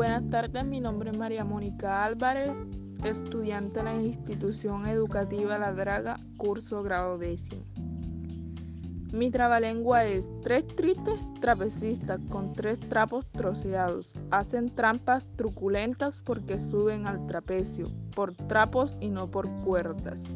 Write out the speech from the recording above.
Buenas tardes, mi nombre es María Mónica Álvarez, estudiante en la institución educativa La Draga, curso grado décimo. Mi trabalengua es tres tristes trapecistas con tres trapos troceados. Hacen trampas truculentas porque suben al trapecio, por trapos y no por cuerdas.